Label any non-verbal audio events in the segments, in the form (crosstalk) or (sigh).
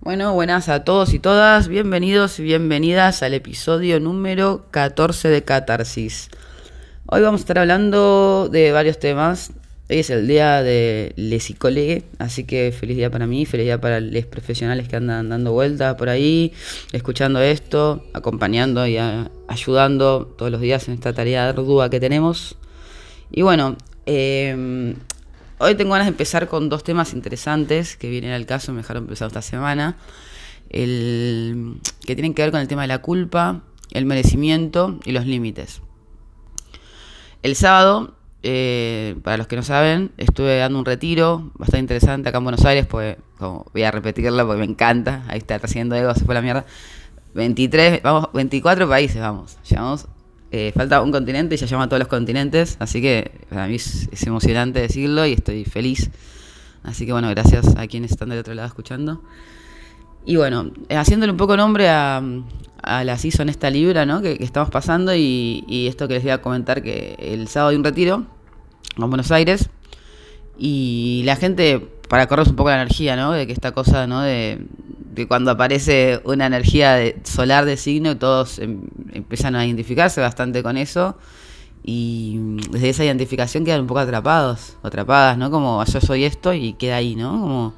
Bueno, buenas a todos y todas, bienvenidos y bienvenidas al episodio número 14 de Catarsis. Hoy vamos a estar hablando de varios temas. Hoy es el día de Les Psicólogues, así que feliz día para mí, feliz día para los profesionales que andan dando vueltas por ahí, escuchando esto, acompañando y ayudando todos los días en esta tarea ardua que tenemos. Y bueno, eh, Hoy tengo ganas de empezar con dos temas interesantes que vienen al caso, me dejaron empezar esta semana, el, que tienen que ver con el tema de la culpa, el merecimiento y los límites. El sábado, eh, para los que no saben, estuve dando un retiro bastante interesante acá en Buenos Aires, pues como voy a repetirlo porque me encanta, ahí está haciendo ego, se fue la mierda. 23, vamos, 24 países vamos, llevamos eh, falta un continente y ya llama a todos los continentes, así que para mí es, emocionante decirlo y estoy feliz. Así que bueno, gracias a quienes están del otro lado escuchando. Y bueno, haciéndole un poco nombre a, a la season esta libra ¿no? que, estamos pasando y, esto que les voy a comentar que el sábado hay un retiro en Buenos Aires y la gente, para correr un poco la energía, ¿no? de que esta cosa ¿no? de, que cuando aparece una energía solar de signo, todos em, empiezan a identificarse bastante con eso. Y desde esa identificación quedan un poco atrapados, atrapadas, ¿no? Como yo soy esto y queda ahí, ¿no?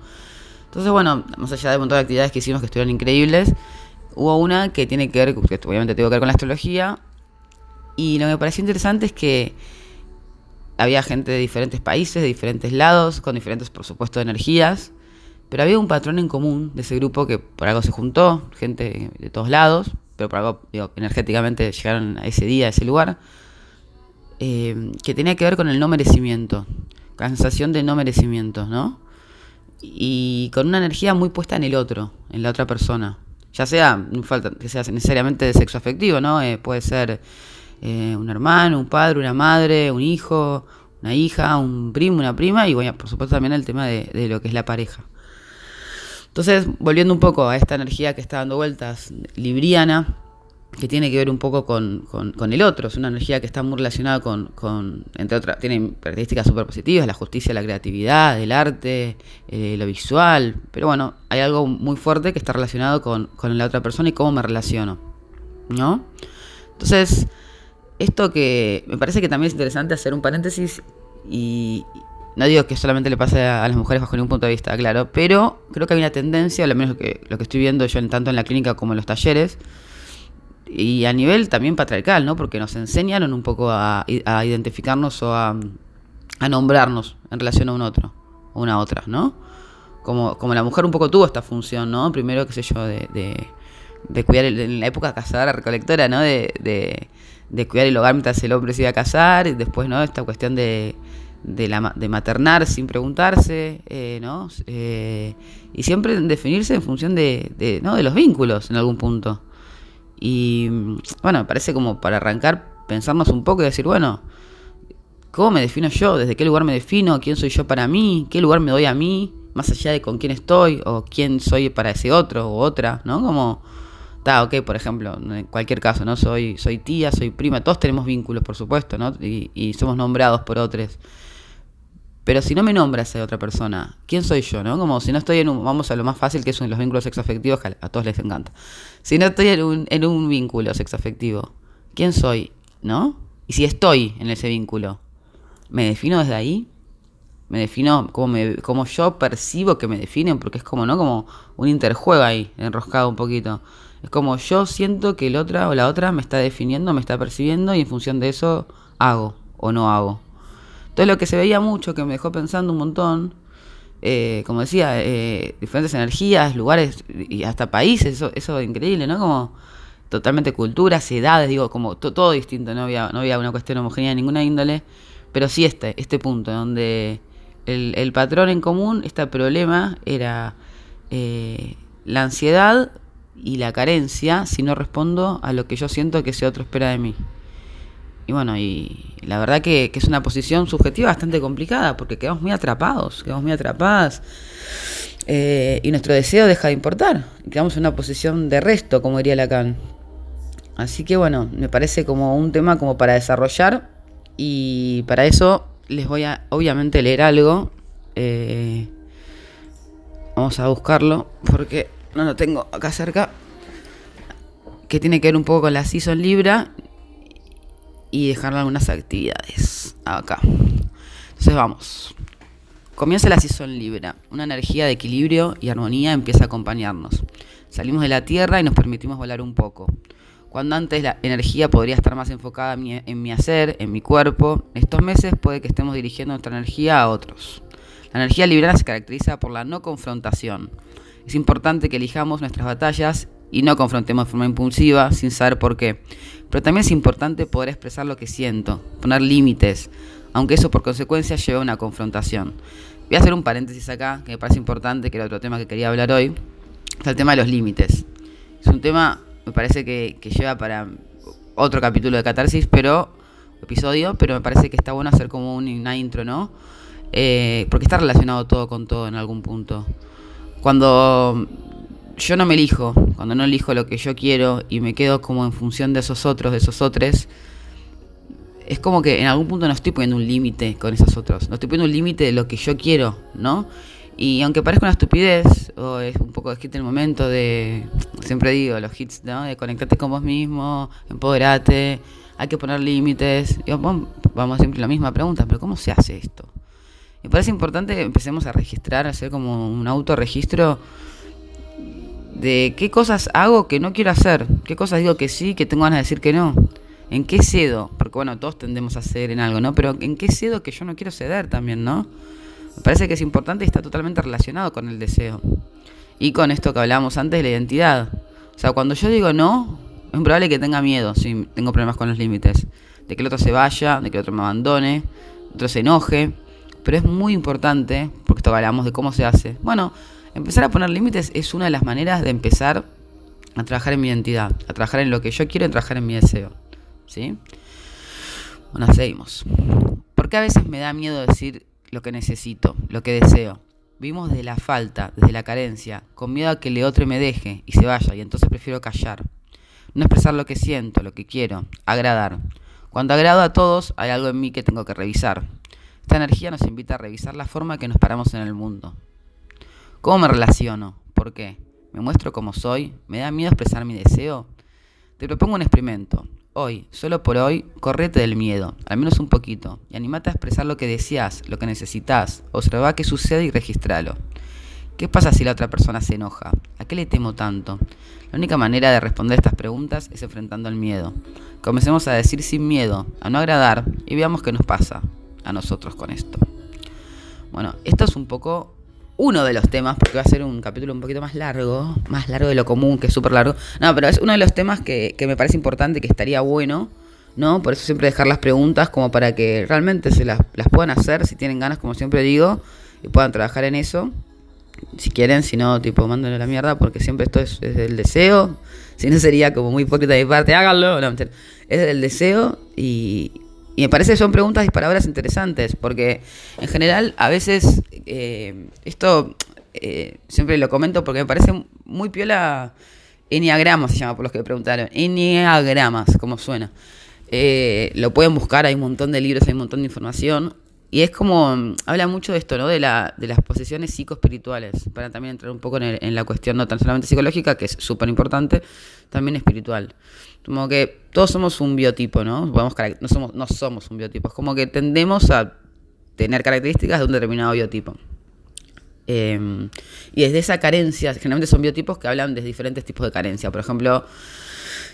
Entonces, bueno, más allá de un montón de actividades que hicimos que estuvieron increíbles, hubo una que tiene que ver, que obviamente tiene que ver con la astrología. Y lo que me pareció interesante es que había gente de diferentes países, de diferentes lados, con diferentes, por supuesto, energías. Pero había un patrón en común de ese grupo que por algo se juntó, gente de todos lados, pero por algo energéticamente llegaron a ese día, a ese lugar, eh, que tenía que ver con el no merecimiento, sensación de no merecimiento, ¿no? Y con una energía muy puesta en el otro, en la otra persona. Ya sea, no falta que sea necesariamente de sexo afectivo, ¿no? Eh, puede ser eh, un hermano, un padre, una madre, un hijo, una hija, un primo, una prima, y bueno, por supuesto también el tema de lo que es la pareja. Entonces, volviendo un poco a esta energía que está dando vueltas, libriana, que tiene que ver un poco con, el otro, es una energía que está muy relacionada con, entre otras, tiene características súper positivas, la justicia, la creatividad, el arte, eh, lo visual, pero bueno, hay algo muy fuerte que está relacionado con, con la otra persona y cómo me relaciono, ¿no? Entonces, esto que me parece que también es interesante hacer un paréntesis y, no digo que solamente le pase a, las mujeres bajo ningún punto de vista, claro, pero creo que hay una tendencia, al menos que, lo que estoy viendo yo tanto en la clínica como en los talleres, y a nivel también patriarcal, ¿no? Porque nos enseñaron un poco a, identificarnos o a, nombrarnos en relación a un otro, o una otra, ¿no? Como, como la mujer un poco tuvo esta función, ¿no? Primero, qué sé yo, de, de, cuidar, en la época cazadora, recolectora, ¿no? De, de, de cuidar el hogar mientras el hombre se iba a casar, y después, ¿no? Esta cuestión de de, la, de maternar sin preguntarse, eh, ¿no? Eh, y siempre definirse en función de, de, ¿no? de los vínculos en algún punto. Y bueno, me parece como para arrancar, pensarnos un poco y decir, bueno, ¿cómo me defino yo? ¿Desde qué lugar me defino? ¿Quién soy yo para mí? ¿Qué lugar me doy a mí? Más allá de con quién estoy o quién soy para ese otro o otra, ¿no? Como, está, ok, por ejemplo, en cualquier caso, ¿no? Soy, soy tía, soy prima, todos tenemos vínculos, por supuesto, ¿no? Y somos nombrados por otros. Pero si no me nombras a otra persona, ¿quién soy yo? ¿no? Como si no estoy en un, vamos a lo más fácil que son los vínculos sexoafectivos, que a todos les encanta. Si no estoy en un, en un vínculo sexoafectivo, ¿quién soy? ¿No? Y si estoy en ese vínculo, ¿me defino desde ahí? Me defino como, me, como yo percibo que me definen, porque es como, ¿no? Como un interjuego ahí, enroscado un poquito. Es como yo siento que el otra o la otra me está definiendo, me está percibiendo y en función de eso hago o no hago. Entonces lo que se veía mucho, que me dejó pensando un montón, eh, como decía, eh, diferentes energías, lugares y hasta países, eso, eso es increíble, ¿no? Como totalmente culturas, edades, digo, como todo distinto, no había, no había una cuestión homogénea de ninguna índole, pero sí este, este punto, donde el, el patrón en común, este problema, era eh, la ansiedad y la carencia si no respondo a lo que yo siento que ese otro espera de mí. Y bueno, y la verdad que, es una posición subjetiva bastante complicada porque quedamos muy atrapados, quedamos muy atrapadas. Eh, y nuestro deseo deja de importar. Quedamos en una posición de resto, como diría Lacan. Así que bueno, me parece como un tema como para desarrollar. Y para eso les voy a obviamente leer algo. Eh, vamos a buscarlo porque no lo tengo acá cerca, que tiene que ver un poco con la Season Libra y dejar algunas actividades acá. Entonces vamos. Comienza la Season Libra. Una energía de equilibrio y armonía empieza a acompañarnos. Salimos de la Tierra y nos permitimos volar un poco. Cuando antes la energía podría estar más enfocada en mi, hacer, en mi cuerpo, estos meses puede que estemos dirigiendo nuestra energía a otros. La energía librana se caracteriza por la no confrontación. Es importante que elijamos nuestras batallas y no confrontemos de forma impulsiva sin saber por qué. Pero también es importante poder expresar lo que siento, poner límites, aunque eso por consecuencia lleve a una confrontación. Voy a hacer un paréntesis acá, que me parece importante, que era otro tema que quería hablar hoy. Está el tema de los límites. Es un tema me parece que, lleva para otro capítulo de Catarsis, pero episodio, pero me parece que está bueno hacer como una intro, ¿no? Eh, porque está relacionado todo con todo en algún punto. Cuando yo no me elijo, cuando no elijo lo que yo quiero y me quedo como en función de esos otros, de esos otros, es como que en algún punto no estoy poniendo un límite con esos otros, no estoy poniendo un límite de lo que yo quiero, ¿no? Y aunque parezca una estupidez, o es un poco de el momento de, siempre digo, los hits, ¿no? De conectarte con vos mismo, empoderate, hay que poner límites. Y vamos siempre a la misma pregunta, pero ¿cómo se hace esto? Me parece importante que empecemos a registrar, a hacer como un autorregistro de qué cosas hago que no quiero hacer, qué cosas digo que sí, que tengo ganas de decir que no. ¿En qué cedo? Porque bueno, todos tendemos a ceder en algo, ¿no? Pero ¿en qué cedo que yo no quiero ceder también, ¿no? Me parece que es importante y está totalmente relacionado con el deseo. Y con esto que hablábamos antes de la identidad. O sea, cuando yo digo no, es probable que tenga miedo si tengo problemas con los límites. De que el otro se vaya, de que el otro me abandone, otro se enoje. Pero es muy importante, porque esto hablamos de cómo se hace. Bueno, empezar a poner límites es una de las maneras de empezar a trabajar en mi identidad, a trabajar en lo que yo quiero a trabajar en mi deseo. ¿Sí? Bueno, seguimos. Porque a veces me da miedo decir lo que necesito, lo que deseo. Vivimos desde la falta, desde la carencia, con miedo a que el otro me deje y se vaya, y entonces prefiero callar. No expresar lo que siento, lo que quiero, agradar. Cuando agrado a todos, hay algo en mí que tengo que revisar. Esta energía nos invita a revisar la forma que nos paramos en el mundo. ¿Cómo me relaciono? ¿Por qué? ¿Me muestro como soy? ¿Me da miedo expresar mi deseo? Te propongo un experimento. Hoy, solo por hoy, correte del miedo, al menos un poquito, y animate a expresar lo que deseas, lo que necesitas, observa qué sucede y registralo. ¿Qué pasa si la otra persona se enoja? ¿A qué le temo tanto? La única manera de responder estas preguntas es enfrentando el miedo. Comencemos a decir sin miedo, a no agradar, y veamos qué nos pasa a nosotros con esto. Bueno, esto es un poco uno de los temas, porque va a ser un capítulo un poquito más largo, más largo de lo común, que es súper largo. No, pero es uno de los temas que, me parece importante, que estaría bueno, ¿no? Por eso siempre dejar las preguntas como para que realmente se las, puedan hacer, si tienen ganas, como siempre digo, y puedan trabajar en eso. Si quieren, si no, tipo, mándenle la mierda, porque siempre esto es, es del deseo. Si no sería como muy hipócrita de mi parte, háganlo. No, es del deseo y, y me parece que son preguntas y palabras interesantes, porque en general a veces eh, esto eh, siempre lo comento porque me parece muy piola. Enneagramas se llama por los que preguntaron. Enneagramas, como suena. Eh, lo pueden buscar, hay un montón de libros, hay un montón de información. Y es como, habla mucho de esto, ¿no? De, la, de las posesiones psicoespirituales, para también entrar un poco en, la cuestión no tan solamente psicológica, que es súper importante, también espiritual. Como que todos somos un biotipo, ¿no? no, somos, no somos un biotipo, es como que tendemos a tener características de un determinado biotipo. Em, y desde esa carencia, generalmente son biotipos que hablan de diferentes tipos de carencia. Por ejemplo,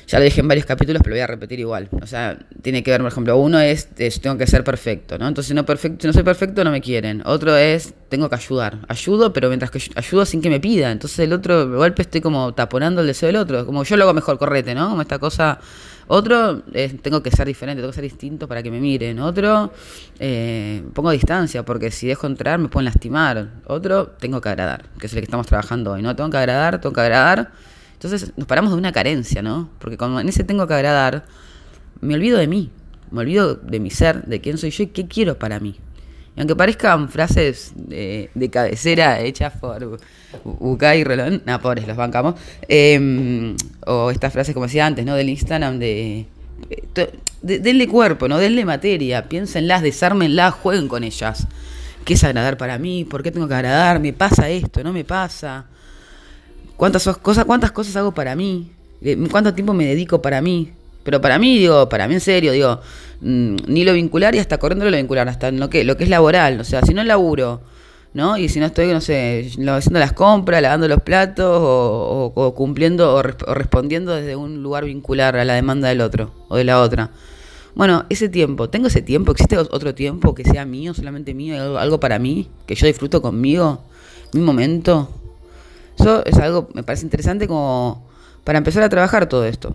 ya lo dije en varios capítulos, pero lo voy a repetir igual. O sea, tiene que ver, por ejemplo, uno es, tengo que ser perfecto, ¿no? Entonces, no perfecto, si no soy perfecto, no me quieren. Otro es, tengo que ayudar. Ayudo, pero mientras que ayudo sin que me pida. Entonces, el otro, de golpe, estoy como taponando el deseo del otro. Como yo lo hago mejor, correte, ¿no? Como esta cosa. Otro, es, tengo que ser diferente, tengo que ser distinto para que me miren. Otro, eh, pongo distancia, porque si dejo entrar me pueden lastimar. Otro, tengo que agradar, que es el que estamos trabajando hoy, ¿no? Tengo que agradar, tengo que agradar entonces nos paramos de una carencia, ¿no? Porque cuando en ese tengo que agradar, me olvido de mí, me olvido de mi ser, de quién soy yo y qué quiero para mí. Y aunque parezcan frases de, cabecera hechas por Bucay y Rolón, no, pobres, los bancamos, em, o estas frases como decía antes, ¿no? Del Instagram de, de, denle cuerpo, ¿no? Denle materia, piénsenlas, desármenlas, jueguen con ellas. ¿Qué es agradar para mí? ¿Por qué tengo que agradar? ¿Me pasa esto? ¿No me pasa? ¿Cuántas cosas, cuántas cosas hago para mí? ¿Cuánto tiempo me dedico para mí? Pero para mí, digo, para mí en serio, digo, mm, ni lo vincular y hasta corriendo lo vincular, hasta lo que es laboral. O sea, si no laburo, ¿no? Y si no estoy, no sé, haciendo las compras, lavando los platos o, cumpliendo o, respondiendo desde un lugar vincular a la demanda del otro o de la otra. Bueno, ese tiempo, ¿tengo ese tiempo? ¿Existe otro tiempo que sea mío, solamente mío, algo para mí, que yo disfruto conmigo, mi momento? Eso es algo, me parece interesante como para empezar a trabajar todo esto.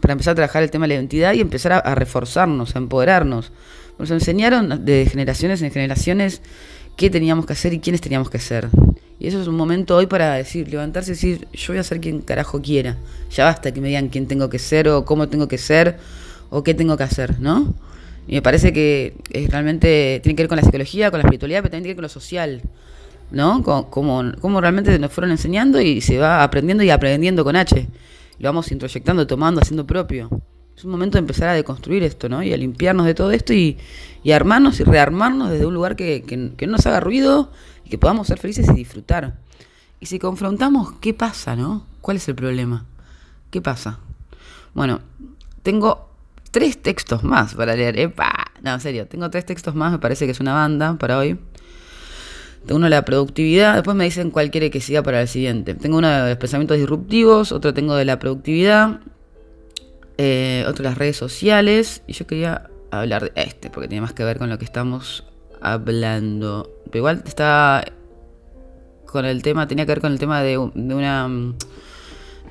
Para empezar a trabajar el tema de la identidad y empezar a, reforzarnos, a empoderarnos. Nos enseñaron de generaciones en generaciones qué teníamos que hacer y quiénes teníamos que ser. Y eso es un momento hoy para decir, levantarse y decir, yo voy a ser quien carajo quiera. Ya basta que me digan quién tengo que ser o cómo tengo que ser o qué tengo que hacer, ¿no? Y me parece que realmente tiene que ver con la psicología, con la espiritualidad, pero también tiene que ver con lo social. ¿No? Como, realmente nos fueron enseñando y se va aprendiendo y aprendiendo con H. Lo vamos introyectando, tomando, haciendo propio. Es un momento de empezar a deconstruir esto, ¿no? Y a limpiarnos de todo esto y, armarnos y rearmarnos desde un lugar que, que, no nos haga ruido y que podamos ser felices y disfrutar. Y si confrontamos, ¿qué pasa, no? ¿Cuál es el problema? ¿Qué pasa? Bueno, tengo tres textos más para leer. No, en serio, tengo tres textos más, me parece que es una banda para hoy. Uno de la productividad, después me dicen cuál quiere que siga para el siguiente. Tengo uno de los pensamientos disruptivos, otro tengo de la productividad, eh, otro de las redes sociales, y yo quería hablar de este, porque tiene más que ver con lo que estamos hablando. Pero igual está con el tema, tenía que ver con el tema de, una mm,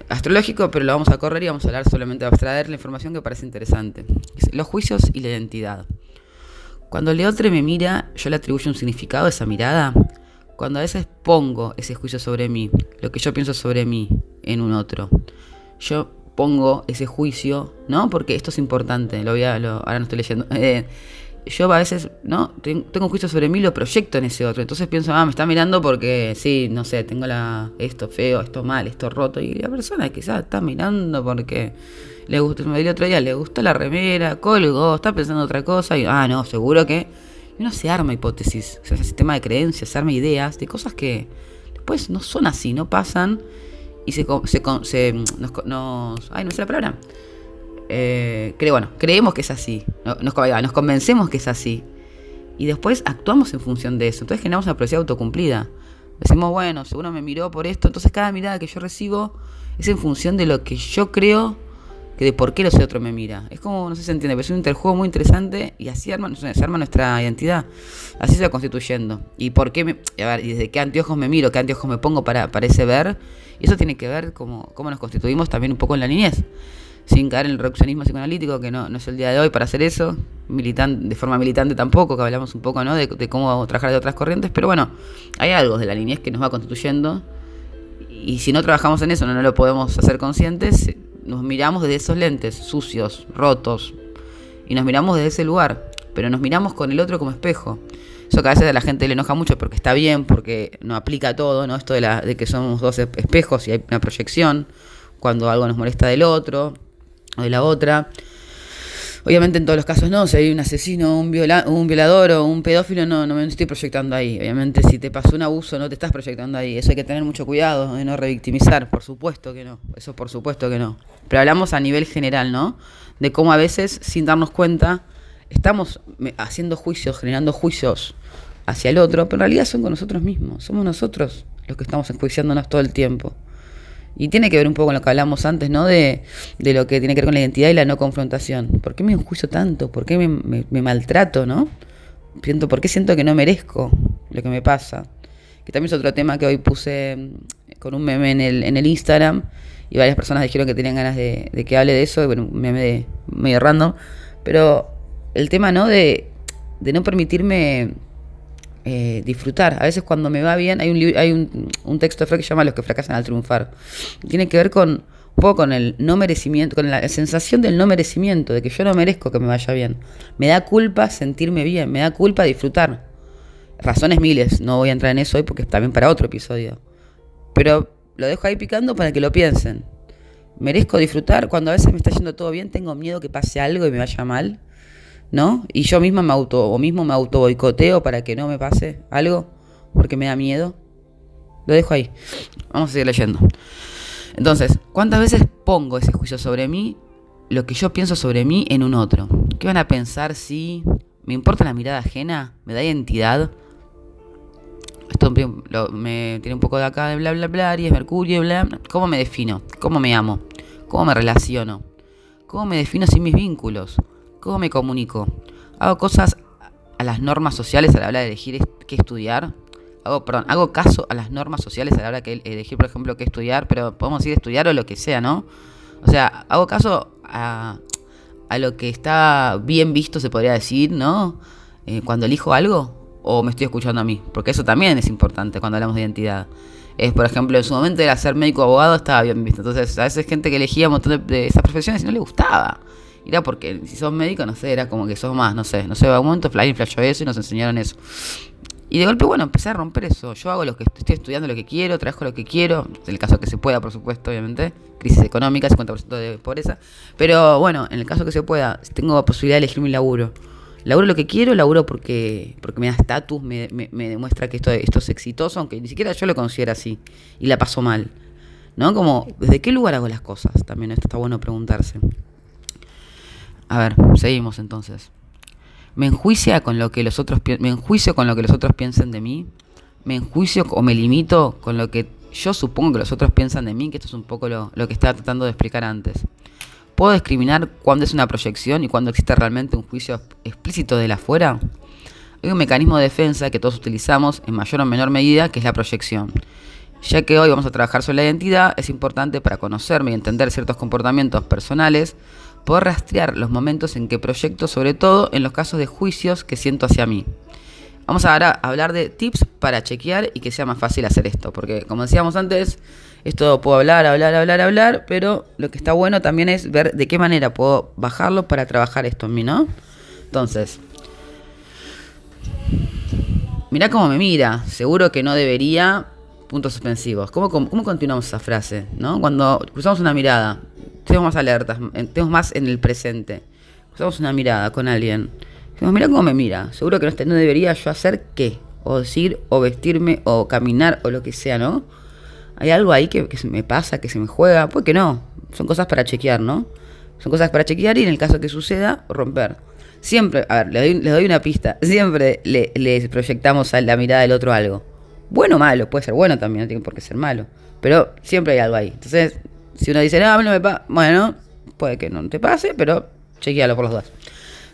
astrológico, pero lo vamos a correr y vamos a hablar solamente de abstraer la información que parece interesante. Los juicios y la identidad. Cuando el otro me mira, yo le atribuyo un significado a esa mirada. Cuando a veces pongo ese juicio sobre mí, lo que yo pienso sobre mí en un otro, yo pongo ese juicio, ¿no? Porque esto es importante, lo voy a, ahora no estoy leyendo. (laughs) Eh, yo a veces, ¿no? Tengo un juicio sobre mí, lo proyecto en ese otro. Entonces pienso, ah, me está mirando porque, sí, no sé, tengo esto feo, esto mal, esto roto. Y la persona quizás está mirando porque le gusta, me di otro día, le gustó la remera, colgó, está pensando otra cosa. Y, ah, no, seguro que. Y uno se arma hipótesis, o sea, ese sistema de creencias, se arma ideas de cosas que después no son así, no pasan. Y se, se, se nos, nos, Ay, no sé la palabra eh, bueno, creemos que es así, nos, nos convencemos que es así. Y después actuamos en función de eso. Entonces generamos una profecía autocumplida. Decimos, bueno, seguro me miró por esto. Entonces cada mirada que yo recibo es en función de lo que yo creo que de por qué ese otro me mira. Es como, no sé si se entiende, pero es un interjuego muy interesante y así arma, se arma nuestra identidad. Así se va constituyendo. Y por qué me, a ver, y desde qué anteojos me miro, qué anteojos me pongo para, para ese ver. Y eso tiene que ver como cómo nos constituimos también un poco en la niñez sin caer en el reduccionismo psicoanalítico, que no, no es el día de hoy para hacer eso, militan, de forma militante tampoco, que hablamos un poco ¿no? de, cómo trabajar de otras corrientes, pero bueno, hay algo de la niñez que nos va constituyendo y si no trabajamos en eso, no lo podemos hacer conscientes, nos miramos desde esos lentes sucios, rotos, y nos miramos desde ese lugar, pero nos miramos con el otro como espejo. Eso que a veces a la gente le enoja mucho porque está bien, porque no aplica todo, ¿no? Esto de, la, de que somos dos espejos y hay una proyección cuando algo nos molesta del otro, o de la otra. Obviamente en todos los casos no, si hay un asesino, un, un violador o un pedófilo, no, no me estoy proyectando ahí. Obviamente si te pasó un abuso, no te estás proyectando ahí. Eso hay que tener mucho cuidado de no revictimizar, por supuesto que no. Eso por supuesto que no. Pero hablamos a nivel general, ¿no? De cómo a veces, sin darnos cuenta, estamos haciendo juicios, generando juicios hacia el otro, pero en realidad son con nosotros mismos. Somos nosotros los que estamos enjuiciándonos todo el tiempo. Y tiene que ver un poco con lo que hablamos antes, ¿no? De, de, lo que tiene que ver con la identidad y la no confrontación. ¿Por qué me enjuicio tanto? ¿Por qué me, maltrato, no? Siento, ¿Por qué siento que no merezco lo que me pasa? Que también es otro tema que hoy puse mm, con un meme en el, en el Instagram y varias personas dijeron que tenían ganas de, que hable de eso, bueno, un meme de, medio random, pero el tema, ¿no? De, de no permitirme eh, disfrutar. A veces cuando me va bien, hay un, hay un, texto de Freud que se llama Los que fracasan al triunfar. Tiene que ver con un poco con el no merecimiento, con la sensación del no merecimiento, de que yo no merezco que me vaya bien. Me da culpa sentirme bien, me da culpa disfrutar. Razones miles, no voy a entrar en eso hoy porque está bien para otro episodio. Pero lo dejo ahí picando para que lo piensen. Merezco disfrutar cuando a veces me está yendo todo bien, tengo miedo que pase algo y me vaya mal. ¿No? Y yo misma me auto, o mismo me auto boicoteo para que no me pase algo, porque me da miedo. Lo dejo ahí. Vamos a seguir leyendo. Entonces, ¿cuántas veces pongo ese juicio sobre mí, lo que yo pienso sobre mí en un otro? ¿Qué van a pensar si me importa la mirada ajena? ¿Me da identidad? Esto me tiene un poco de acá de bla bla bla, y Mercurio, bla. ¿Cómo me defino? ¿Cómo me amo? ¿Cómo me relaciono? ¿Cómo me defino sin mis vínculos? ¿Cómo me comunico? ¿Hago cosas a las normas sociales a la hora de elegir qué estudiar? hago, perdón, hago caso a las normas sociales a la hora de elegir, por ejemplo, qué estudiar, pero podemos decir estudiar o lo que sea, ¿no? O sea, hago caso a, a lo que está bien visto, se podría decir, ¿no? Eh, cuando elijo algo, o me estoy escuchando a mí, porque eso también es importante cuando hablamos de identidad. Es, por ejemplo, en su momento era ser médico o abogado, estaba bien visto. Entonces, a veces gente que elegía un montón de, esas profesiones y no le gustaba. Era porque si sos médico, no sé, era como que sos más, no sé, no sé, a un momento Flying eso y nos enseñaron eso. Y de golpe, bueno, empecé a romper eso. Yo hago lo que estoy estudiando lo que quiero, trabajo lo que quiero. En el caso que se pueda, por supuesto, obviamente. Crisis económica, 50% de pobreza. Pero bueno, en el caso que se pueda, tengo posibilidad de elegir mi laburo. Laburo lo que quiero, laburo porque, porque me da estatus, me, demuestra que esto, esto es exitoso, aunque ni siquiera yo lo considero así. Y la paso mal. ¿No? Como, ¿desde qué lugar hago las cosas? También esto está bueno preguntarse. A ver, seguimos entonces me con lo que los otros me enjuicio con lo que los otros piensan de mí, me enjuicio o me limito con lo que yo supongo que los otros piensan de mí, que esto es un poco lo, que estaba tratando de explicar antes. ¿Puedo discriminar cuándo es una proyección y cuándo existe realmente un juicio explícito de la afuera? Hay un mecanismo de defensa que todos utilizamos en mayor o menor medida, que es la proyección. Ya que hoy vamos a trabajar sobre la identidad, es importante para conocerme y entender ciertos comportamientos personales Puedo rastrear los momentos en que proyecto, sobre todo en los casos de juicios que siento hacia mí. Vamos ahora a hablar de tips para chequear y que sea más fácil hacer esto, porque como decíamos antes, esto puedo hablar, hablar, hablar, hablar, pero lo que está bueno también es ver de qué manera puedo bajarlo para trabajar esto en mí, ¿no? Entonces, mira cómo me mira, seguro que no debería, puntos suspensivos. ¿Cómo, cómo, cómo continuamos esa frase? ¿no? Cuando cruzamos una mirada, tenemos más alertas, tenemos más en el presente. Usamos una mirada con alguien. Decimos, mira cómo me mira. Seguro que no, debería yo hacer qué. O decir, o vestirme, o caminar, o lo que sea, ¿no? Hay algo ahí que, se me pasa, que se me juega. Pues que no. Son cosas para chequear, ¿no? Son cosas para chequear y en el caso que suceda, romper. Siempre, a ver, les doy, una pista. (laughs) Siempre le, proyectamos a la mirada del otro algo. Bueno o malo, puede ser bueno también, no tiene por qué ser malo. Pero siempre hay algo ahí. Entonces, si uno dice, no, a mí no me pasa, bueno, puede que no te pase, pero chequealo por los dos.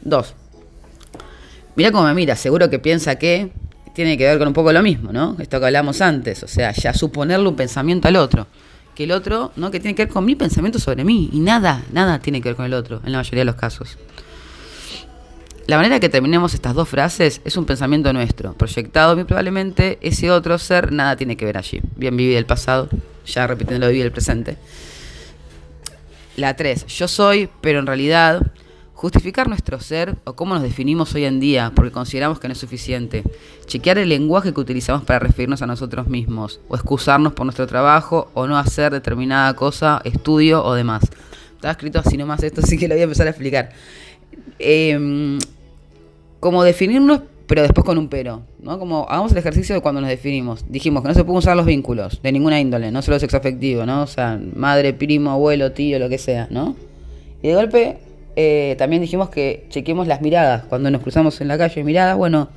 Dos. Mira cómo me mira, seguro que piensa que tiene que ver con un poco lo mismo, ¿no? Esto que hablamos antes, o sea, ya suponerle un pensamiento al otro. Que el otro, ¿no? Que tiene que ver con mi pensamiento sobre mí. Y nada, nada tiene que ver con el otro, en la mayoría de los casos. La manera que terminemos estas dos frases es un pensamiento nuestro, proyectado muy probablemente ese otro ser nada tiene que ver allí. Bien viví el pasado, ya repitiendo lo el presente. La 3. Yo soy, pero en realidad, justificar nuestro ser o cómo nos definimos hoy en día, porque consideramos que no es suficiente. Chequear el lenguaje que utilizamos para referirnos a nosotros mismos, o excusarnos por nuestro trabajo, o no hacer determinada cosa, estudio o demás. Estaba escrito así nomás esto, (laughs) así que lo voy a empezar a explicar. Eh, como definirnos pero después con un pero, ¿no? Como hagamos el ejercicio de cuando nos definimos. Dijimos que no se pueden usar los vínculos de ninguna índole, no solo sexo afectivo, ¿no? O sea, madre, primo, abuelo, tío, lo que sea, ¿no? Y de golpe eh, también dijimos que chequemos las miradas. Cuando nos cruzamos en la calle, miradas, bueno,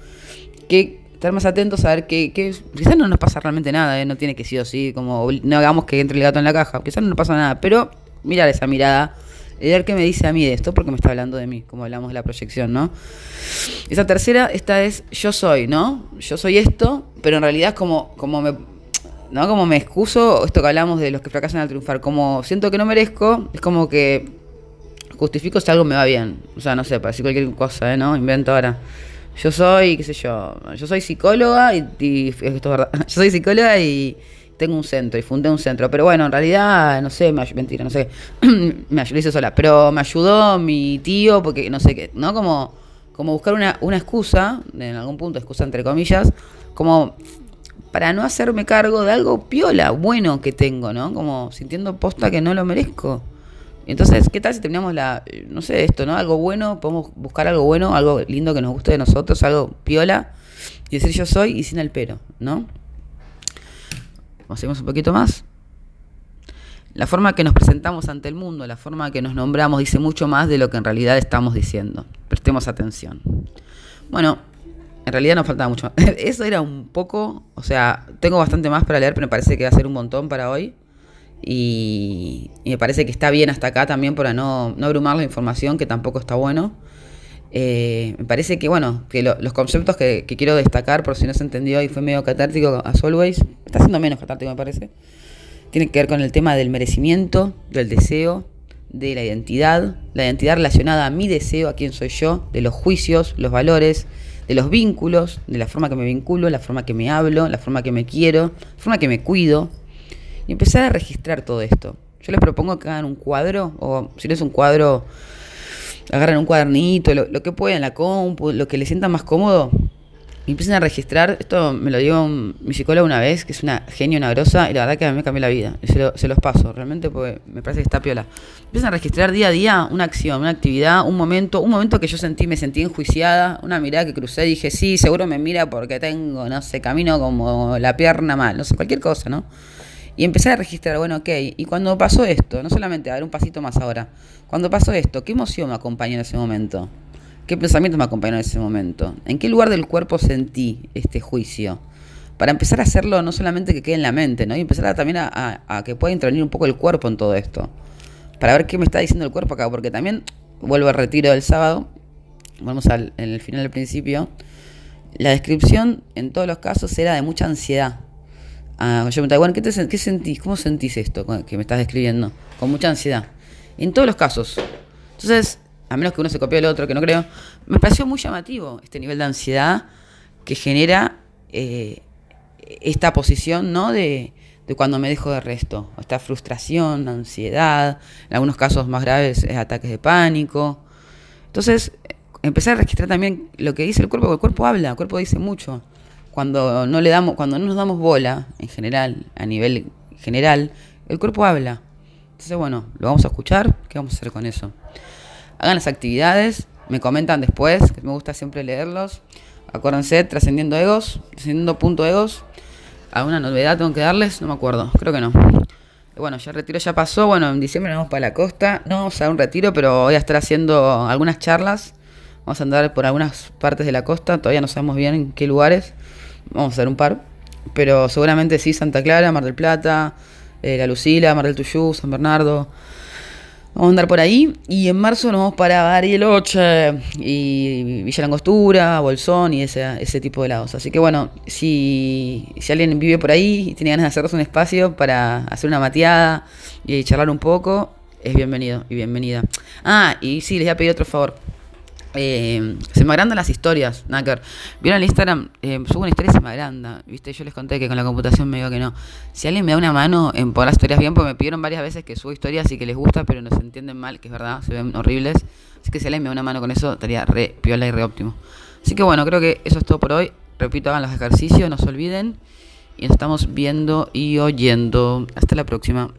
que estar más atentos a ver que, que quizás no nos pasa realmente nada, ¿eh? no tiene que ser así, como no hagamos que entre el gato en la caja, quizás no nos pasa nada, pero mirar esa mirada ver qué me dice a mí de esto, porque me está hablando de mí, como hablamos de la proyección, ¿no? Esa tercera, esta es yo soy, ¿no? Yo soy esto, pero en realidad es como, como me. ¿no? Como me excuso, esto que hablamos de los que fracasan al triunfar, como siento que no merezco, es como que justifico si algo me va bien. O sea, no sé, para decir cualquier cosa, ¿eh? ¿no? Invento ahora. Yo soy, qué sé yo, yo soy psicóloga y, y esto es verdad, (laughs) yo soy psicóloga y tengo un centro y fundé un centro. Pero bueno, en realidad, no sé, me, mentira, no sé, (clears throat) me ayudó, hice sola. Pero me ayudó mi tío, porque no sé qué, ¿no? Como, como buscar una, una excusa, en algún punto, excusa entre comillas, como para no hacerme cargo de algo piola, bueno que tengo, ¿no? Como sintiendo posta que no lo merezco. Entonces, ¿qué tal si terminamos la, no sé, esto, ¿no? Algo bueno, podemos buscar algo bueno, algo lindo que nos guste de nosotros, algo piola, y decir yo soy y sin el pero, ¿no? Hacemos un poquito más. La forma que nos presentamos ante el mundo, la forma que nos nombramos, dice mucho más de lo que en realidad estamos diciendo. Prestemos atención. Bueno, en realidad nos faltaba mucho. (laughs) Eso era un poco, o sea, tengo bastante más para leer, pero me parece que va a ser un montón para hoy. Y, me parece que está bien hasta acá también para no, no abrumar la información, que tampoco está bueno. Eh, me parece que, bueno, que los conceptos que, quiero destacar, por si no se entendió y fue medio catártico a Solways, está siendo menos catártico me parece, tiene que ver con el tema del merecimiento, del deseo, de la identidad, la identidad relacionada a mi deseo, a quién soy yo, de los juicios, los valores, de los vínculos, de la forma que me vinculo, la forma que me hablo, la forma que me quiero, la forma que me cuido. Y empezar a registrar todo esto. Yo les propongo que hagan un cuadro, o si no es un cuadro, agarren un cuadernito, lo, lo que puedan, la compu, lo que les sienta más cómodo, y empiecen a registrar, esto me lo dio mi psicóloga una vez, que es una genio, una y la verdad que a mí me cambió la vida. Se, se, los paso, realmente porque me parece que está piola. Empiezan a registrar día a día una acción, una actividad, un momento, un momento que yo sentí, me sentí enjuiciada, una mirada que crucé, dije, sí, seguro me mira porque tengo, no sé, camino como la pierna mal, no sé, cualquier cosa, ¿no? Y empecé a registrar, bueno, ok, y cuando pasó esto, no solamente a ver un pasito más ahora, cuando pasó esto, ¿qué emoción me acompañó en ese momento? ¿Qué pensamiento me acompañó en ese momento? ¿En qué lugar del cuerpo sentí este juicio? Para empezar a hacerlo no solamente que quede en la mente, ¿no? Y empezar también a, que pueda intervenir un poco el cuerpo en todo esto. Para ver qué me está diciendo el cuerpo acá. Porque también vuelvo al retiro del sábado. Vamos al en el final del principio. La descripción en todos los casos era de mucha ansiedad. Yo bueno, ¿qué, te, ¿qué sentís? ¿Cómo sentís esto que me estás describiendo? Con mucha ansiedad. En todos los casos. Entonces, a menos que uno se copie del otro, que no creo, me pareció muy llamativo este nivel de ansiedad que genera eh, esta posición, ¿no? De, de, cuando me dejo de resto. Esta frustración, ansiedad, en algunos casos más graves, ataques de pánico. Entonces, empecé a registrar también lo que dice el cuerpo, porque el cuerpo habla, el cuerpo dice mucho. Cuando no le damos, cuando no nos damos bola, en general, a nivel general, el cuerpo habla. Entonces, bueno, lo vamos a escuchar, ¿qué vamos a hacer con eso? Hagan las actividades, me comentan después, que me gusta siempre leerlos. Acuérdense, trascendiendo egos, trascendiendo punto egos. ¿Alguna novedad tengo que darles? No me acuerdo, creo que no. Bueno, ya el retiro ya pasó. Bueno, en diciembre nos vamos para la costa. No vamos a un retiro, pero voy a estar haciendo algunas charlas. Vamos a andar por algunas partes de la costa. Todavía no sabemos bien en qué lugares. Vamos a hacer un par. Pero seguramente sí, Santa Clara, Mar del Plata, eh, La Lucila, Mar del Tuyú, San Bernardo. Vamos a andar por ahí y en marzo nos vamos para Bariloche y Villa Langostura, Bolsón y ese, ese tipo de lados. Así que bueno, si, si alguien vive por ahí y tiene ganas de hacernos un espacio para hacer una mateada y charlar un poco, es bienvenido y bienvenida. Ah, y sí, les voy a pedir otro favor. Eh, se me agrandan las historias, Nacker. Vieron el Instagram, eh, subo una historia y se me agranda. Viste, yo les conté que con la computación me digo que no. Si alguien me da una mano en poner las historias bien, porque me pidieron varias veces que subo historias y que les gusta, pero no se entienden mal, que es verdad, se ven horribles. Así que si alguien me da una mano con eso, estaría re piola y re óptimo. Así que bueno, creo que eso es todo por hoy. Repito, hagan los ejercicios, no se olviden. Y nos estamos viendo y oyendo. Hasta la próxima.